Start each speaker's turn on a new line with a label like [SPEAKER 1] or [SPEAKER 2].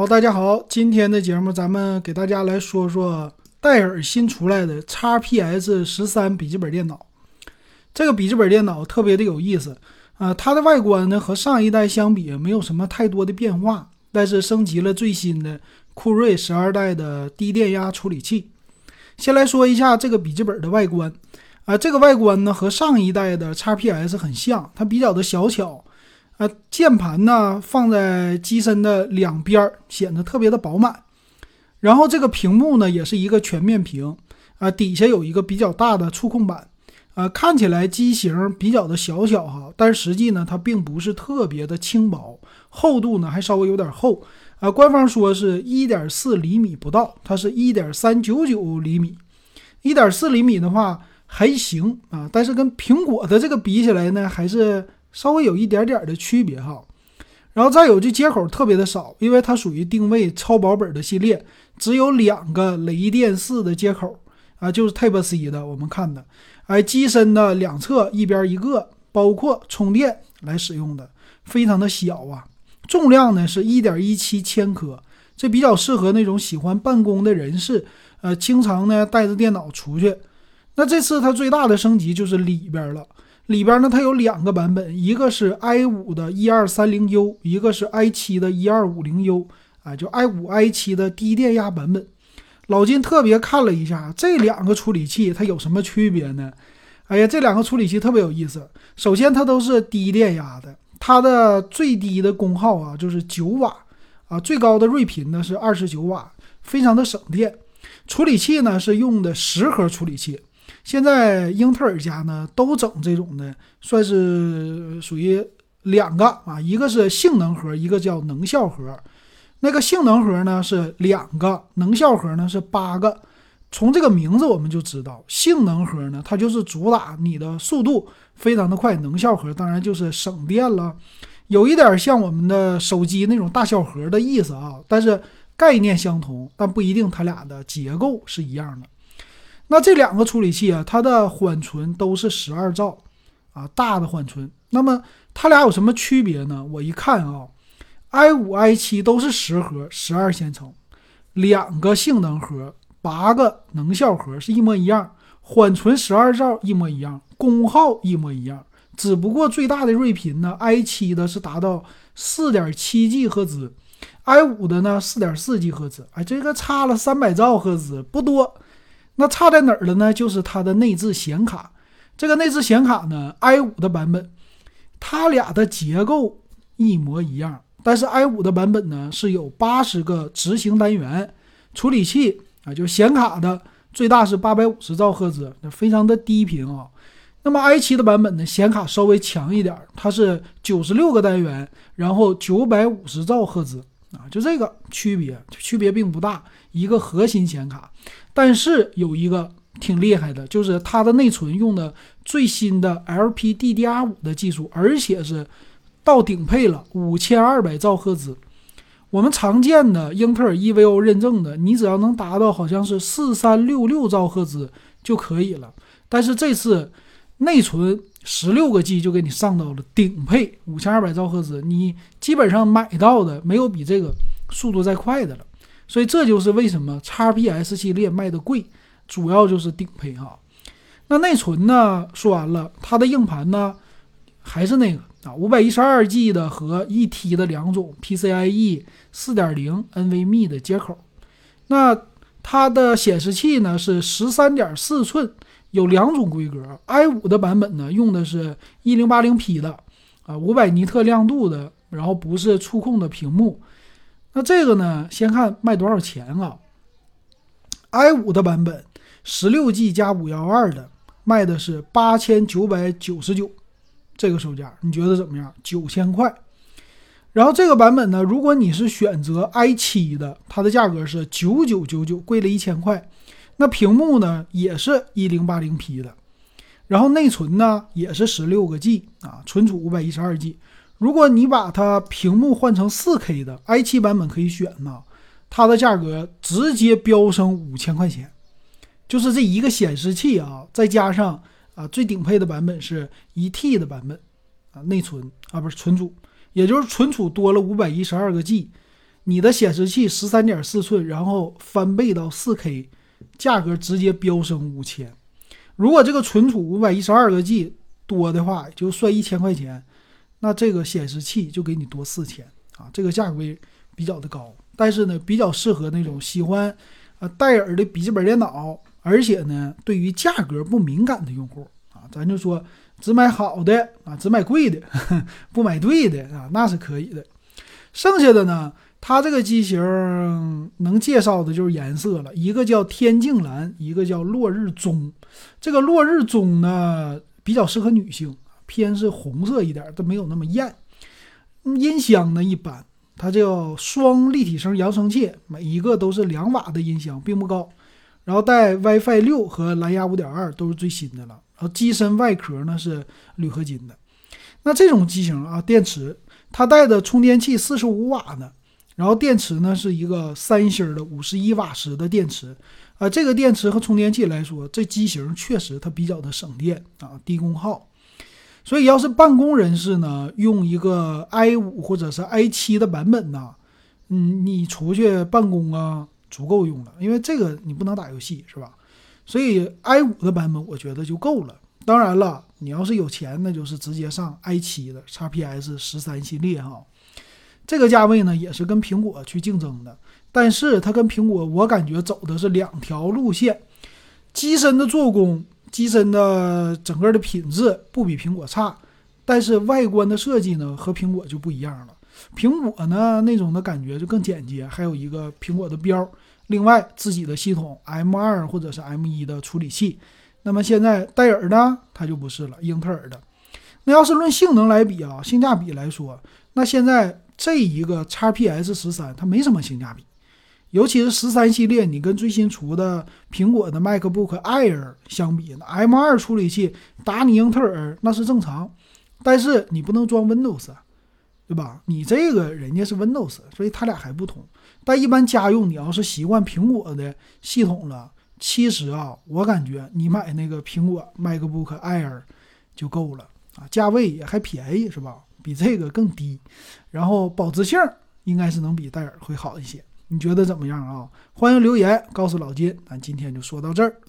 [SPEAKER 1] 好，大家好，今天的节目咱们给大家来说说戴尔新出来的 XPS 十三笔记本电脑。这个笔记本电脑特别的有意思啊，它的外观呢和上一代相比没有什么太多的变化，但是升级了最新的酷睿十二代的低电压处理器。先来说一下这个笔记本的外观啊，这个外观呢和上一代的 XPS 很像，它比较的小巧。呃，键盘呢放在机身的两边儿，显得特别的饱满。然后这个屏幕呢也是一个全面屏，啊，底下有一个比较大的触控板，啊，看起来机型比较的小巧哈，但实际呢它并不是特别的轻薄，厚度呢还稍微有点厚，啊，官方说是一点四厘米不到，它是一点三九九厘米，一点四厘米的话还行啊，但是跟苹果的这个比起来呢，还是。稍微有一点点的区别哈，然后再有这接口特别的少，因为它属于定位超薄本的系列，只有两个雷电四的接口啊，就是 Type C 的，我们看的，哎，机身的两侧一边一个，包括充电来使用的，非常的小啊，重量呢是一点一七千克，这比较适合那种喜欢办公的人士，呃，经常呢带着电脑出去。那这次它最大的升级就是里边了。里边呢，它有两个版本，一个是 i 五的一二三零 U，一个是 i 七的一二五零 U，啊，就 i 五 i 七的低电压版本。老金特别看了一下这两个处理器，它有什么区别呢？哎呀，这两个处理器特别有意思。首先，它都是低电压的，它的最低的功耗啊就是九瓦，啊，最高的睿频呢是二十九瓦，非常的省电。处理器呢是用的十核处理器。现在英特尔家呢都整这种的，算是属于两个啊，一个是性能核，一个叫能效核。那个性能核呢是两个，能效核呢是八个。从这个名字我们就知道，性能核呢它就是主打你的速度非常的快，能效核当然就是省电了，有一点像我们的手机那种大小核的意思啊，但是概念相同，但不一定它俩的结构是一样的。那这两个处理器啊，它的缓存都是十二兆，啊，大的缓存。那么它俩有什么区别呢？我一看啊，i 五、i 七都是十核，十二线程，两个性能核，八个能效核是一模一样，缓存十二兆一模一样，功耗一模一样，只不过最大的睿频呢，i 七的是达到四点七 G 赫兹，i 五的呢四点四 G 赫兹，哎，这个差了三百兆赫兹，不多。那差在哪儿了呢？就是它的内置显卡。这个内置显卡呢，i 五的版本，它俩的结构一模一样。但是 i 五的版本呢是有八十个执行单元处理器啊，就显卡的最大是八百五十兆赫兹，那非常的低频啊。那么 i 七的版本呢，显卡稍微强一点，它是九十六个单元，然后九百五十兆赫兹啊，就这个区别，区别并不大。一个核心显卡。但是有一个挺厉害的，就是它的内存用的最新的 LPDDR5 的技术，而且是到顶配了，五千二百兆赫兹。我们常见的英特尔 EVO 认证的，你只要能达到好像是四三六六兆赫兹就可以了。但是这次内存十六个 G 就给你上到了顶配五千二百兆赫兹，你基本上买到的没有比这个速度再快的了。所以这就是为什么 XPS 系列卖的贵，主要就是顶配哈。那内存呢？说完了，它的硬盘呢，还是那个啊，五百一十二 G 的和一 T 的两种 PCIe 四点零 NVMe 的接口。那它的显示器呢是十三点四寸，有两种规格。i 五的版本呢用的是一零八零 P 的啊，五百尼特亮度的，然后不是触控的屏幕。那这个呢？先看卖多少钱啊？i 五的版本，十六 G 加五幺二的，卖的是八千九百九十九，这个售价你觉得怎么样？九千块。然后这个版本呢，如果你是选择 i 七的，它的价格是九九九九，贵了一千块。那屏幕呢，也是一零八零 P 的，然后内存呢，也是十六个 G 啊，存储五百一十二 G。如果你把它屏幕换成 4K 的 i7 版本可以选呢，它的价格直接飙升五千块钱，就是这一个显示器啊，再加上啊最顶配的版本是一 T 的版本啊内存啊不是存储，也就是存储多了五百一十二个 G，你的显示器十三点四寸，然后翻倍到四 K，价格直接飙升五千。如果这个存储五百一十二个 G 多的话，就算一千块钱，那这个显示器就给你多四千啊，这个价格比较的高。但是呢，比较适合那种喜欢呃戴尔的笔记本电脑，而且呢，对于价格不敏感的用户啊，咱就说只买好的啊，只买贵的，不买对的啊，那是可以的。剩下的呢，它这个机型能介绍的就是颜色了，一个叫天境蓝，一个叫落日棕。这个落日棕呢，比较适合女性，偏是红色一点，都没有那么艳。音箱呢，一般。它叫双立体声扬声器，每一个都是两瓦的音箱，并不高。然后带 WiFi 六和蓝牙五点二，都是最新的了。然后机身外壳呢是铝合金的。那这种机型啊，电池它带的充电器四十五瓦的，然后电池呢是一个三星的五十一瓦时的电池。啊，这个电池和充电器来说，这机型确实它比较的省电啊，低功耗。所以，要是办公人士呢，用一个 i 五或者是 i 七的版本呢，嗯，你出去办公啊，足够用了，因为这个你不能打游戏，是吧？所以 i 五的版本我觉得就够了。当然了，你要是有钱，那就是直接上 i 七的 XPS 十三系列哈。这个价位呢，也是跟苹果去竞争的，但是它跟苹果，我感觉走的是两条路线，机身的做工。机身的整个的品质不比苹果差，但是外观的设计呢和苹果就不一样了。苹果呢那种的感觉就更简洁，还有一个苹果的标，另外自己的系统 M2 或者是 M1 的处理器。那么现在戴尔呢，它就不是了，英特尔的。那要是论性能来比啊，性价比来说，那现在这一个 XPS 十三它没什么性价比。尤其是十三系列，你跟最新出的苹果的 MacBook Air 相比，M2 处理器打你英特尔那是正常，但是你不能装 Windows，对吧？你这个人家是 Windows，所以它俩还不同。但一般家用，你要是习惯苹果的系统了，其实啊，我感觉你买那个苹果 MacBook Air 就够了啊，价位也还便宜，是吧？比这个更低，然后保值性应该是能比戴尔会好一些。你觉得怎么样啊？欢迎留言告诉老金，咱今天就说到这儿。